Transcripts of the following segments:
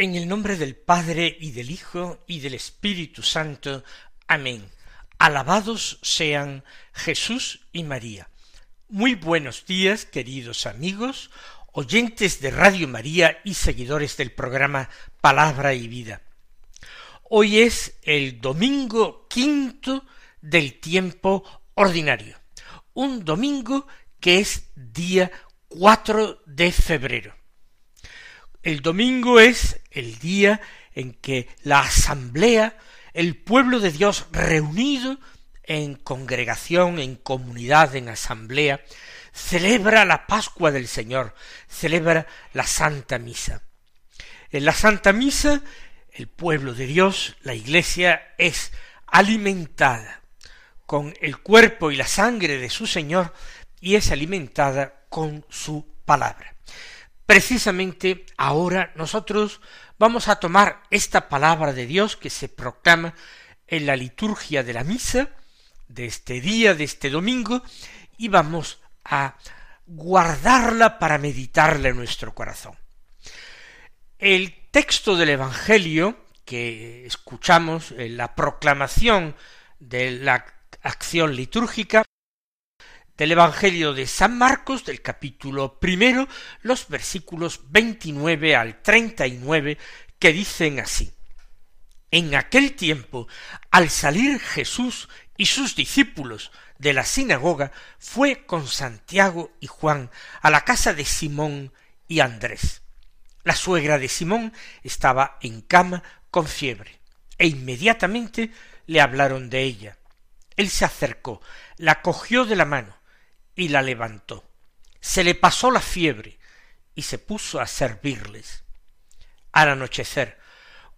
En el nombre del Padre y del Hijo y del Espíritu Santo. Amén. Alabados sean Jesús y María. Muy buenos días, queridos amigos, oyentes de Radio María y seguidores del programa Palabra y Vida. Hoy es el domingo quinto del tiempo ordinario, un domingo que es día cuatro de febrero. El domingo es el día en que la asamblea, el pueblo de Dios reunido en congregación, en comunidad, en asamblea, celebra la Pascua del Señor, celebra la Santa Misa. En la Santa Misa, el pueblo de Dios, la Iglesia, es alimentada con el cuerpo y la sangre de su Señor y es alimentada con su palabra. Precisamente ahora nosotros vamos a tomar esta palabra de Dios que se proclama en la liturgia de la misa de este día, de este domingo, y vamos a guardarla para meditarla en nuestro corazón. El texto del Evangelio que escuchamos en la proclamación de la acción litúrgica del Evangelio de San Marcos, del capítulo primero, los versículos 29 al 39, que dicen así. En aquel tiempo, al salir Jesús y sus discípulos de la sinagoga, fue con Santiago y Juan a la casa de Simón y Andrés. La suegra de Simón estaba en cama con fiebre, e inmediatamente le hablaron de ella. Él se acercó, la cogió de la mano, y la levantó. Se le pasó la fiebre y se puso a servirles. Al anochecer,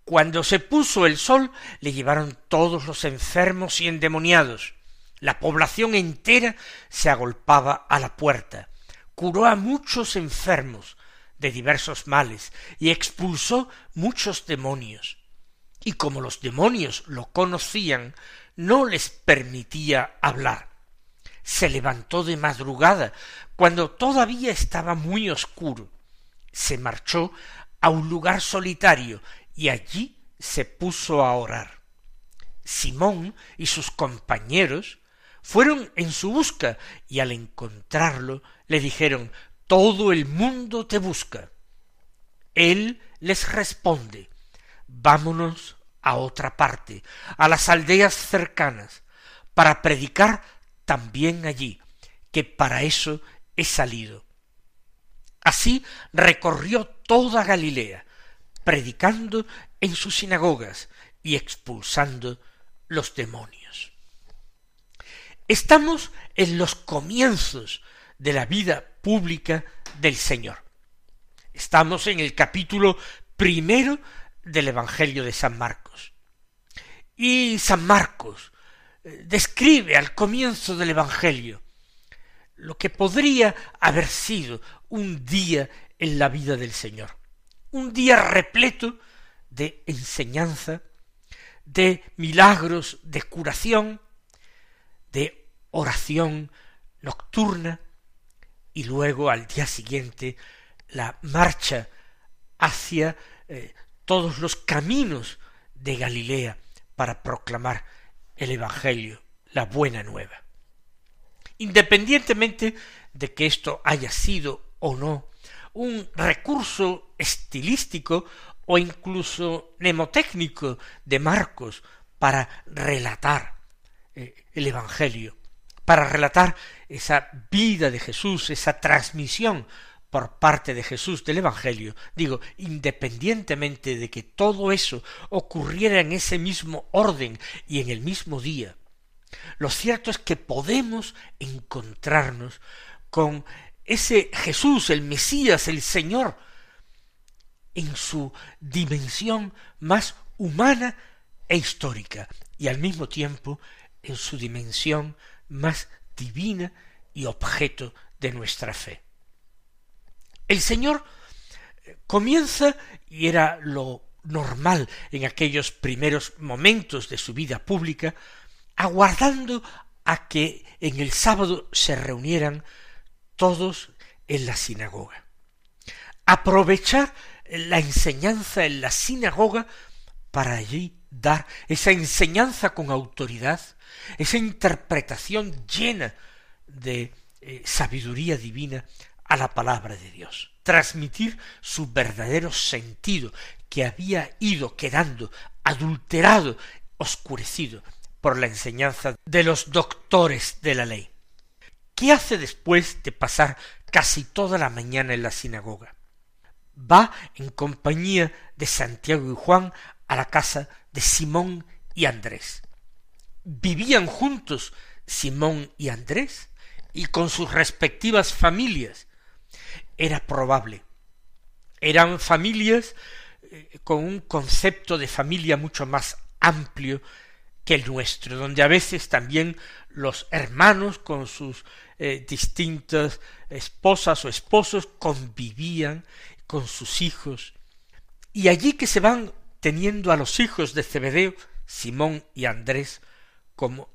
cuando se puso el sol, le llevaron todos los enfermos y endemoniados. La población entera se agolpaba a la puerta. Curó a muchos enfermos de diversos males y expulsó muchos demonios. Y como los demonios lo conocían, no les permitía hablar se levantó de madrugada, cuando todavía estaba muy oscuro. Se marchó a un lugar solitario y allí se puso a orar. Simón y sus compañeros fueron en su busca y al encontrarlo le dijeron todo el mundo te busca. Él les responde vámonos a otra parte, a las aldeas cercanas, para predicar también allí, que para eso he salido. Así recorrió toda Galilea, predicando en sus sinagogas y expulsando los demonios. Estamos en los comienzos de la vida pública del Señor. Estamos en el capítulo primero del Evangelio de San Marcos. Y San Marcos describe al comienzo del Evangelio lo que podría haber sido un día en la vida del Señor, un día repleto de enseñanza, de milagros, de curación, de oración nocturna, y luego al día siguiente la marcha hacia eh, todos los caminos de Galilea para proclamar el Evangelio, la buena nueva. Independientemente de que esto haya sido o no un recurso estilístico o incluso mnemotécnico de Marcos para relatar eh, el Evangelio, para relatar esa vida de Jesús, esa transmisión por parte de Jesús del Evangelio, digo, independientemente de que todo eso ocurriera en ese mismo orden y en el mismo día, lo cierto es que podemos encontrarnos con ese Jesús, el Mesías, el Señor, en su dimensión más humana e histórica, y al mismo tiempo en su dimensión más divina y objeto de nuestra fe. El Señor eh, comienza, y era lo normal en aquellos primeros momentos de su vida pública, aguardando a que en el sábado se reunieran todos en la sinagoga. Aprovechar la enseñanza en la sinagoga para allí dar esa enseñanza con autoridad, esa interpretación llena de eh, sabiduría divina a la palabra de Dios, transmitir su verdadero sentido que había ido quedando adulterado, oscurecido por la enseñanza de los doctores de la ley. ¿Qué hace después de pasar casi toda la mañana en la sinagoga? Va en compañía de Santiago y Juan a la casa de Simón y Andrés. Vivían juntos Simón y Andrés y con sus respectivas familias era probable. Eran familias eh, con un concepto de familia mucho más amplio que el nuestro, donde a veces también los hermanos con sus eh, distintas esposas o esposos convivían con sus hijos, y allí que se van teniendo a los hijos de Zebedeo, Simón y Andrés, como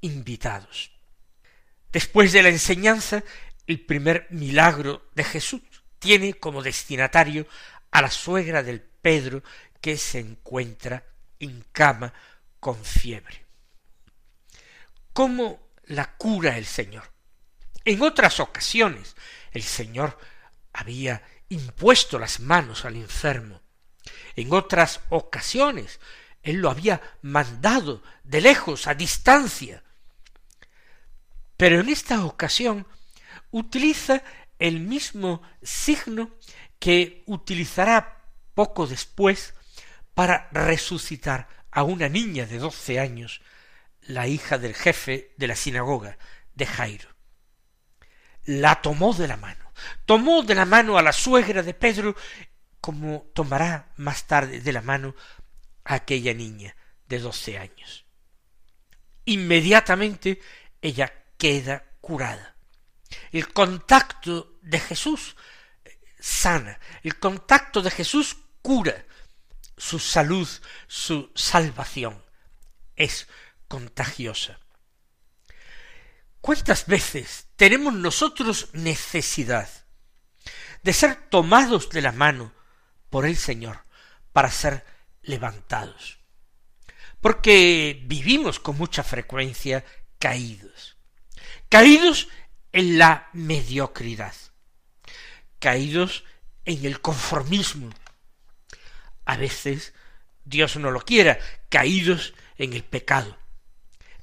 invitados. Después de la enseñanza, el primer milagro de Jesús tiene como destinatario a la suegra del Pedro que se encuentra en cama con fiebre. ¿Cómo la cura el Señor? En otras ocasiones el Señor había impuesto las manos al enfermo. En otras ocasiones él lo había mandado de lejos, a distancia. Pero en esta ocasión utiliza el mismo signo que utilizará poco después para resucitar a una niña de doce años, la hija del jefe de la sinagoga, de Jairo. La tomó de la mano, tomó de la mano a la suegra de Pedro, como tomará más tarde de la mano a aquella niña de doce años. Inmediatamente ella queda curada. El contacto de Jesús sana, el contacto de Jesús cura, su salud, su salvación es contagiosa. ¿Cuántas veces tenemos nosotros necesidad de ser tomados de la mano por el Señor para ser levantados? Porque vivimos con mucha frecuencia caídos, caídos en la mediocridad, caídos en el conformismo. A veces, Dios no lo quiera, caídos en el pecado,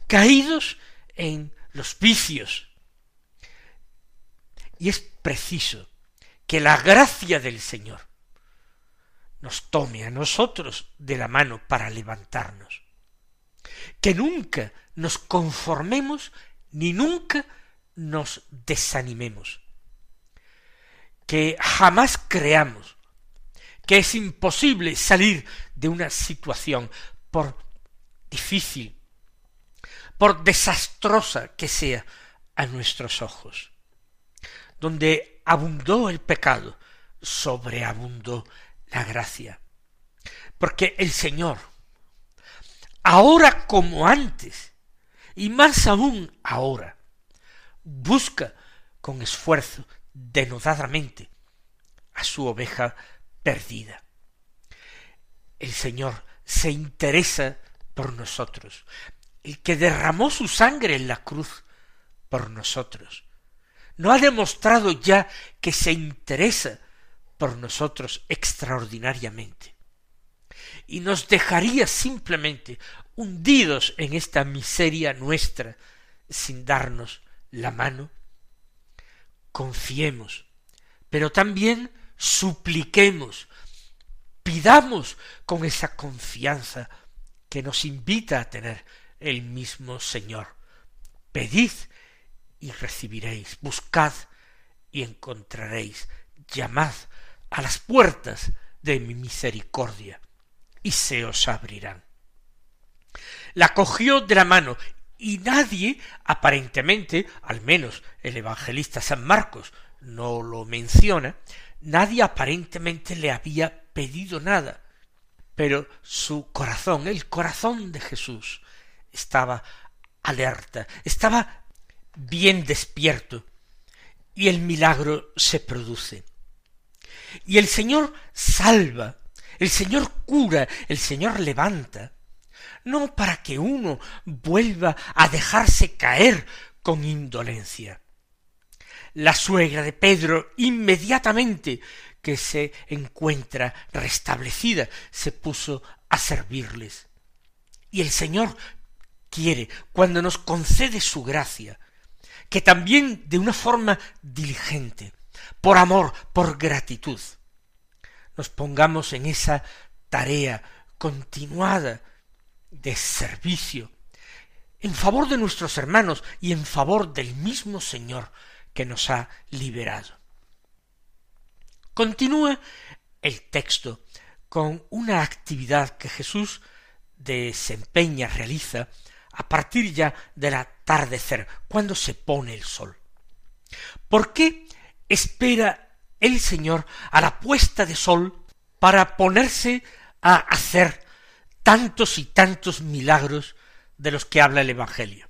caídos en los vicios. Y es preciso que la gracia del Señor nos tome a nosotros de la mano para levantarnos. Que nunca nos conformemos ni nunca nos desanimemos, que jamás creamos que es imposible salir de una situación por difícil, por desastrosa que sea a nuestros ojos. Donde abundó el pecado, sobreabundó la gracia. Porque el Señor, ahora como antes, y más aún ahora, busca con esfuerzo denodadamente a su oveja perdida. El Señor se interesa por nosotros, el que derramó su sangre en la cruz por nosotros. ¿No ha demostrado ya que se interesa por nosotros extraordinariamente? Y nos dejaría simplemente hundidos en esta miseria nuestra sin darnos la mano? Confiemos, pero también supliquemos, pidamos con esa confianza que nos invita a tener el mismo Señor. Pedid y recibiréis, buscad y encontraréis, llamad a las puertas de mi misericordia y se os abrirán. La cogió de la mano y nadie, aparentemente, al menos el evangelista San Marcos no lo menciona, nadie aparentemente le había pedido nada, pero su corazón, el corazón de Jesús, estaba alerta, estaba bien despierto, y el milagro se produce. Y el Señor salva, el Señor cura, el Señor levanta, no para que uno vuelva a dejarse caer con indolencia. La suegra de Pedro inmediatamente que se encuentra restablecida se puso a servirles. Y el Señor quiere, cuando nos concede su gracia, que también de una forma diligente, por amor, por gratitud, nos pongamos en esa tarea continuada de servicio en favor de nuestros hermanos y en favor del mismo Señor que nos ha liberado. Continúa el texto con una actividad que Jesús desempeña, realiza, a partir ya del atardecer, cuando se pone el sol. ¿Por qué espera el Señor a la puesta de sol para ponerse a hacer tantos y tantos milagros de los que habla el Evangelio?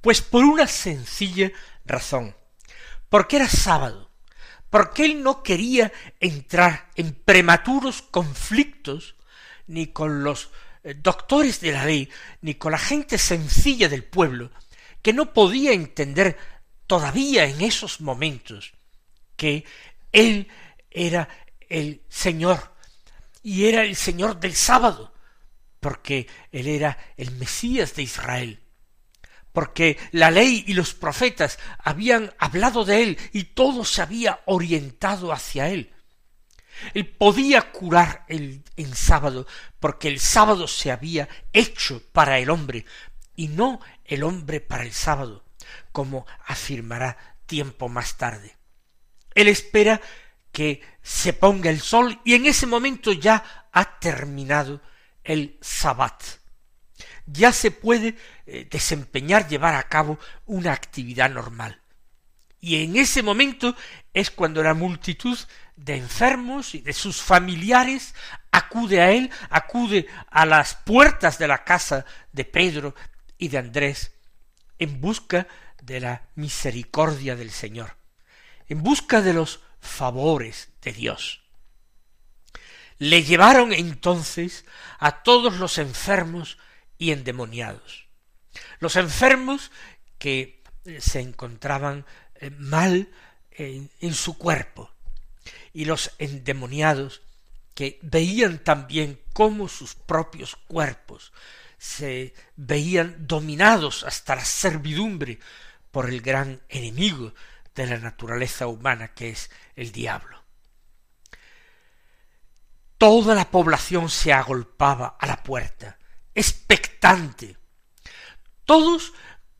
Pues por una sencilla razón, porque era sábado, porque él no quería entrar en prematuros conflictos ni con los eh, doctores de la ley, ni con la gente sencilla del pueblo, que no podía entender todavía en esos momentos que él era el Señor y era el Señor del sábado, porque él era el Mesías de Israel, porque la ley y los profetas habían hablado de él y todo se había orientado hacia él. Él podía curar el, en sábado, porque el sábado se había hecho para el hombre, y no el hombre para el sábado, como afirmará tiempo más tarde. Él espera que se ponga el sol y en ese momento ya ha terminado el sabbat. Ya se puede eh, desempeñar, llevar a cabo una actividad normal. Y en ese momento es cuando la multitud de enfermos y de sus familiares acude a él, acude a las puertas de la casa de Pedro y de Andrés en busca de la misericordia del Señor, en busca de los favores de Dios. Le llevaron entonces a todos los enfermos y endemoniados. Los enfermos que se encontraban eh, mal en, su cuerpo, y los endemoniados que veían también cómo sus propios cuerpos se veían dominados hasta la servidumbre por el gran enemigo de la naturaleza humana que es el diablo. Toda la población se agolpaba a la puerta, expectante. Todos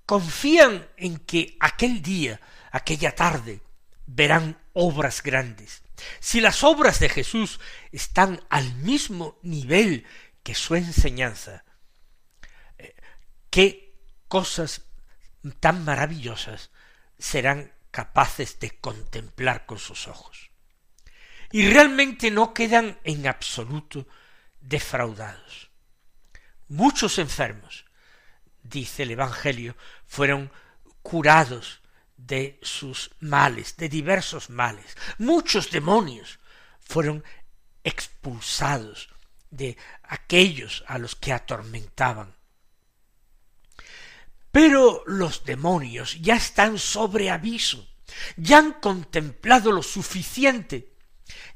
confían en que aquel día, aquella tarde, verán obras grandes. Si las obras de Jesús están al mismo nivel que su enseñanza, eh, ¿qué cosas tan maravillosas serán capaces de contemplar con sus ojos? Y realmente no quedan en absoluto defraudados. Muchos enfermos, dice el Evangelio, fueron curados de sus males, de diversos males. Muchos demonios fueron expulsados de aquellos a los que atormentaban. Pero los demonios ya están sobre aviso, ya han contemplado lo suficiente,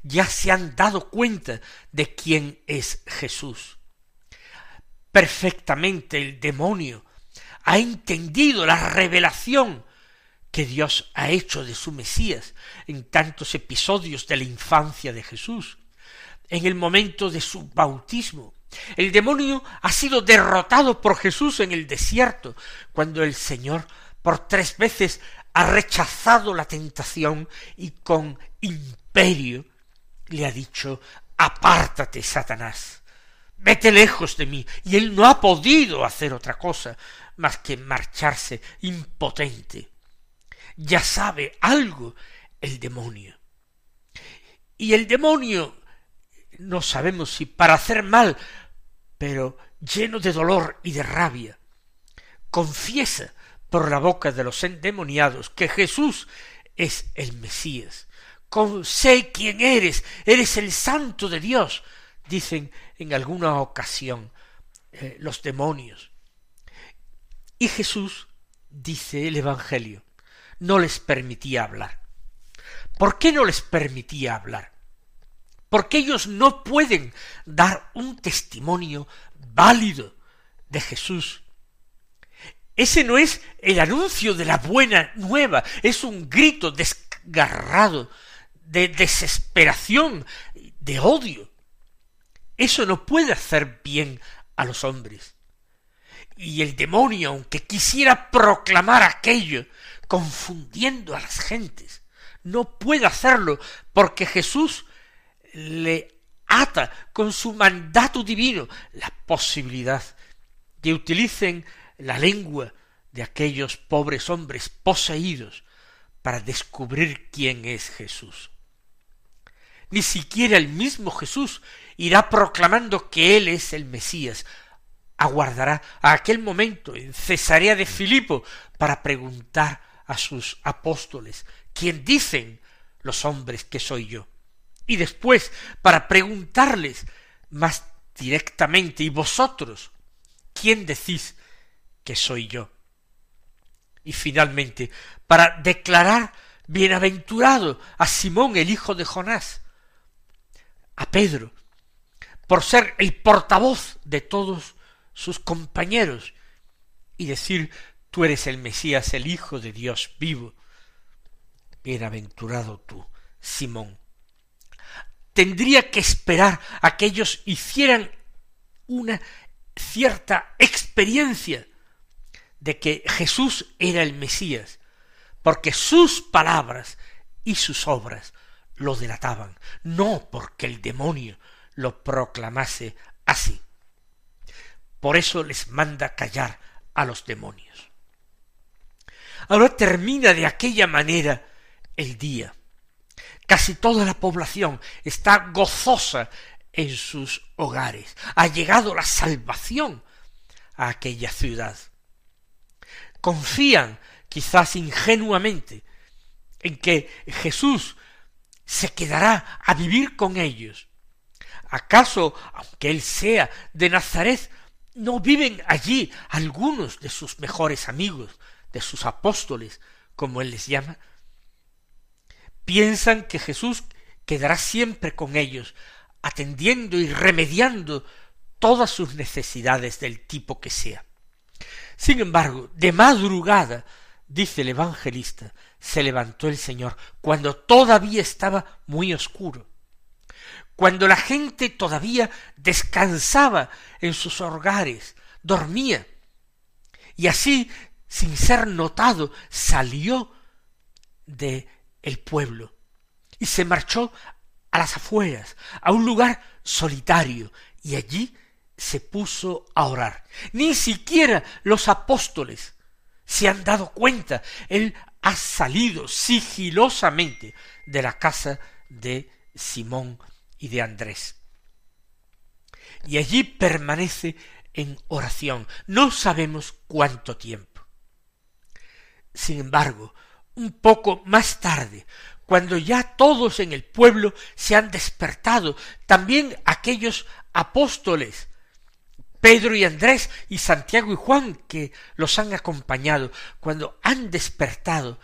ya se han dado cuenta de quién es Jesús. Perfectamente el demonio ha entendido la revelación que Dios ha hecho de su Mesías en tantos episodios de la infancia de Jesús, en el momento de su bautismo. El demonio ha sido derrotado por Jesús en el desierto, cuando el Señor por tres veces ha rechazado la tentación y con le ha dicho apártate, Satanás, vete lejos de mí. Y él no ha podido hacer otra cosa más que marcharse impotente. Ya sabe algo el demonio. Y el demonio, no sabemos si para hacer mal, pero lleno de dolor y de rabia, confiesa por la boca de los endemoniados que Jesús es el Mesías, sé quién eres, eres el santo de Dios, dicen en alguna ocasión eh, los demonios. Y Jesús, dice el Evangelio, no les permitía hablar. ¿Por qué no les permitía hablar? Porque ellos no pueden dar un testimonio válido de Jesús. Ese no es el anuncio de la buena nueva, es un grito desgarrado de desesperación, de odio. Eso no puede hacer bien a los hombres. Y el demonio, aunque quisiera proclamar aquello, confundiendo a las gentes, no puede hacerlo porque Jesús le ata con su mandato divino la posibilidad de utilicen la lengua de aquellos pobres hombres poseídos para descubrir quién es Jesús ni siquiera el mismo Jesús irá proclamando que Él es el Mesías. Aguardará a aquel momento en Cesarea de Filipo para preguntar a sus apóstoles quién dicen los hombres que soy yo. Y después para preguntarles más directamente y vosotros quién decís que soy yo. Y finalmente para declarar bienaventurado a Simón el hijo de Jonás, a Pedro por ser el portavoz de todos sus compañeros y decir tú eres el Mesías, el Hijo de Dios vivo. Bienaventurado tú, Simón. Tendría que esperar a que ellos hicieran una cierta experiencia de que Jesús era el Mesías, porque sus palabras y sus obras lo delataban, no porque el demonio lo proclamase así. Por eso les manda callar a los demonios. Ahora termina de aquella manera el día. Casi toda la población está gozosa en sus hogares. Ha llegado la salvación a aquella ciudad. Confían, quizás ingenuamente, en que Jesús se quedará a vivir con ellos. ¿Acaso, aunque él sea de Nazaret, no viven allí algunos de sus mejores amigos, de sus apóstoles, como él les llama? Piensan que Jesús quedará siempre con ellos, atendiendo y remediando todas sus necesidades del tipo que sea. Sin embargo, de madrugada, dice el evangelista, se levantó el Señor cuando todavía estaba muy oscuro, cuando la gente todavía descansaba en sus hogares, dormía, y así, sin ser notado, salió de el pueblo y se marchó a las afueras, a un lugar solitario, y allí se puso a orar. Ni siquiera los apóstoles se han dado cuenta. Él ha salido sigilosamente de la casa de Simón y de Andrés. Y allí permanece en oración. No sabemos cuánto tiempo. Sin embargo, un poco más tarde, cuando ya todos en el pueblo se han despertado, también aquellos apóstoles Pedro y Andrés y Santiago y Juan que los han acompañado, cuando han despertado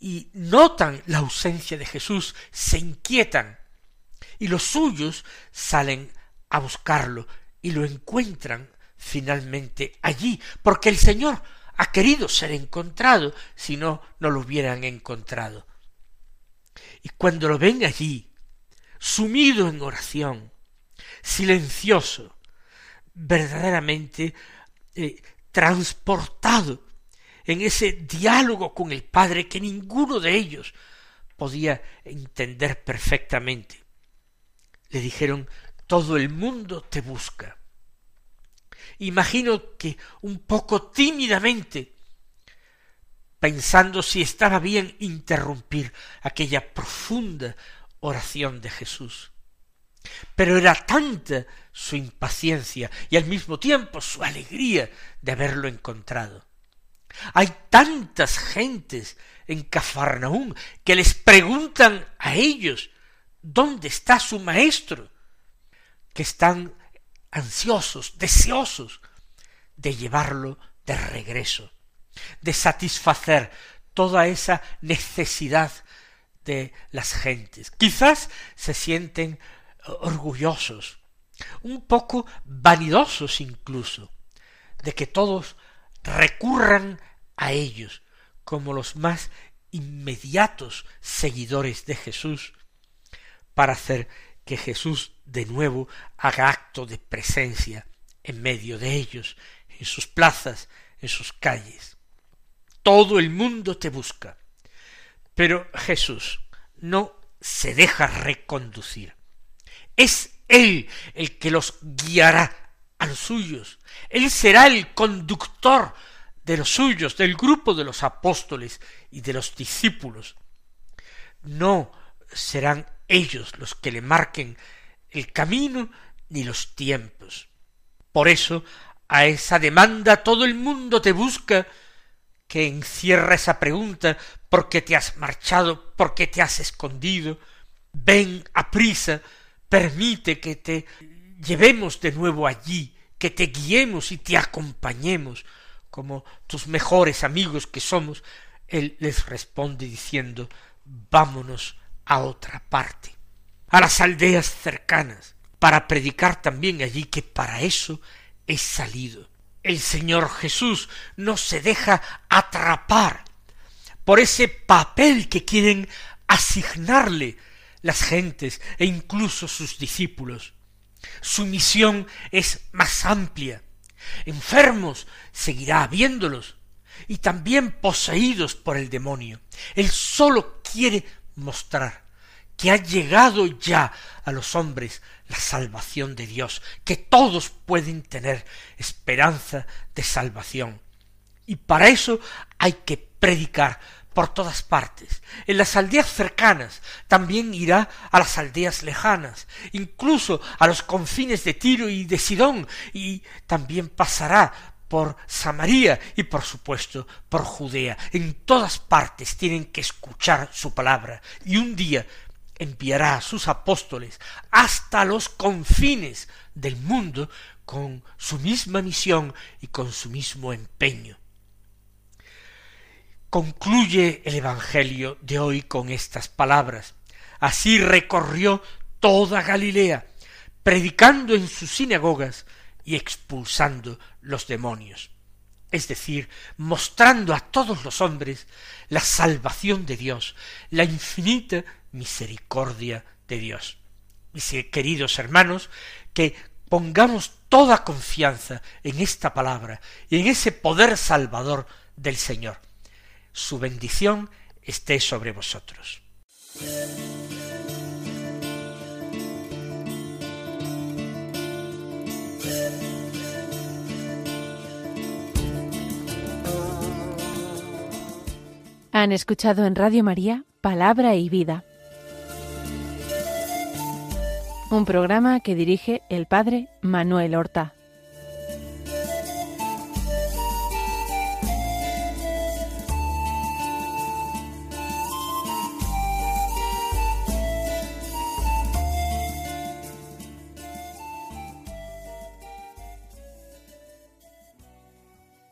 y notan la ausencia de Jesús, se inquietan y los suyos salen a buscarlo y lo encuentran finalmente allí, porque el Señor ha querido ser encontrado, si no, no lo hubieran encontrado. Y cuando lo ven allí, sumido en oración, silencioso, verdaderamente eh, transportado en ese diálogo con el Padre que ninguno de ellos podía entender perfectamente. Le dijeron, todo el mundo te busca. Imagino que un poco tímidamente, pensando si estaba bien interrumpir aquella profunda oración de Jesús. Pero era tanta su impaciencia y al mismo tiempo su alegría de haberlo encontrado. Hay tantas gentes en Cafarnaún que les preguntan a ellos ¿dónde está su maestro? que están ansiosos, deseosos de llevarlo de regreso, de satisfacer toda esa necesidad de las gentes. Quizás se sienten orgullosos, un poco vanidosos incluso, de que todos recurran a ellos como los más inmediatos seguidores de Jesús para hacer que Jesús de nuevo haga acto de presencia en medio de ellos, en sus plazas, en sus calles. Todo el mundo te busca. Pero Jesús no se deja reconducir. Es Él el que los guiará a los suyos. Él será el conductor de los suyos, del grupo de los apóstoles y de los discípulos. No serán ellos los que le marquen el camino ni los tiempos. Por eso, a esa demanda todo el mundo te busca, que encierra esa pregunta ¿por qué te has marchado? ¿por qué te has escondido? Ven a prisa, permite que te llevemos de nuevo allí, que te guiemos y te acompañemos, como tus mejores amigos que somos, él les responde diciendo vámonos a otra parte, a las aldeas cercanas, para predicar también allí que para eso he salido. El Señor Jesús no se deja atrapar por ese papel que quieren asignarle las gentes e incluso sus discípulos. Su misión es más amplia, enfermos seguirá viéndolos, y también poseídos por el demonio. Él sólo quiere mostrar que ha llegado ya a los hombres la salvación de Dios, que todos pueden tener esperanza de salvación. Y para eso hay que predicar por todas partes. En las aldeas cercanas también irá a las aldeas lejanas, incluso a los confines de Tiro y de Sidón, y también pasará por Samaria y por supuesto por Judea. En todas partes tienen que escuchar su palabra, y un día enviará a sus apóstoles hasta los confines del mundo con su misma misión y con su mismo empeño. Concluye el Evangelio de hoy con estas palabras. Así recorrió toda Galilea, predicando en sus sinagogas y expulsando los demonios. Es decir, mostrando a todos los hombres la salvación de Dios, la infinita misericordia de Dios. Mis queridos hermanos, que pongamos toda confianza en esta palabra y en ese poder salvador del Señor su bendición esté sobre vosotros. Han escuchado en Radio María Palabra y Vida, un programa que dirige el Padre Manuel Horta.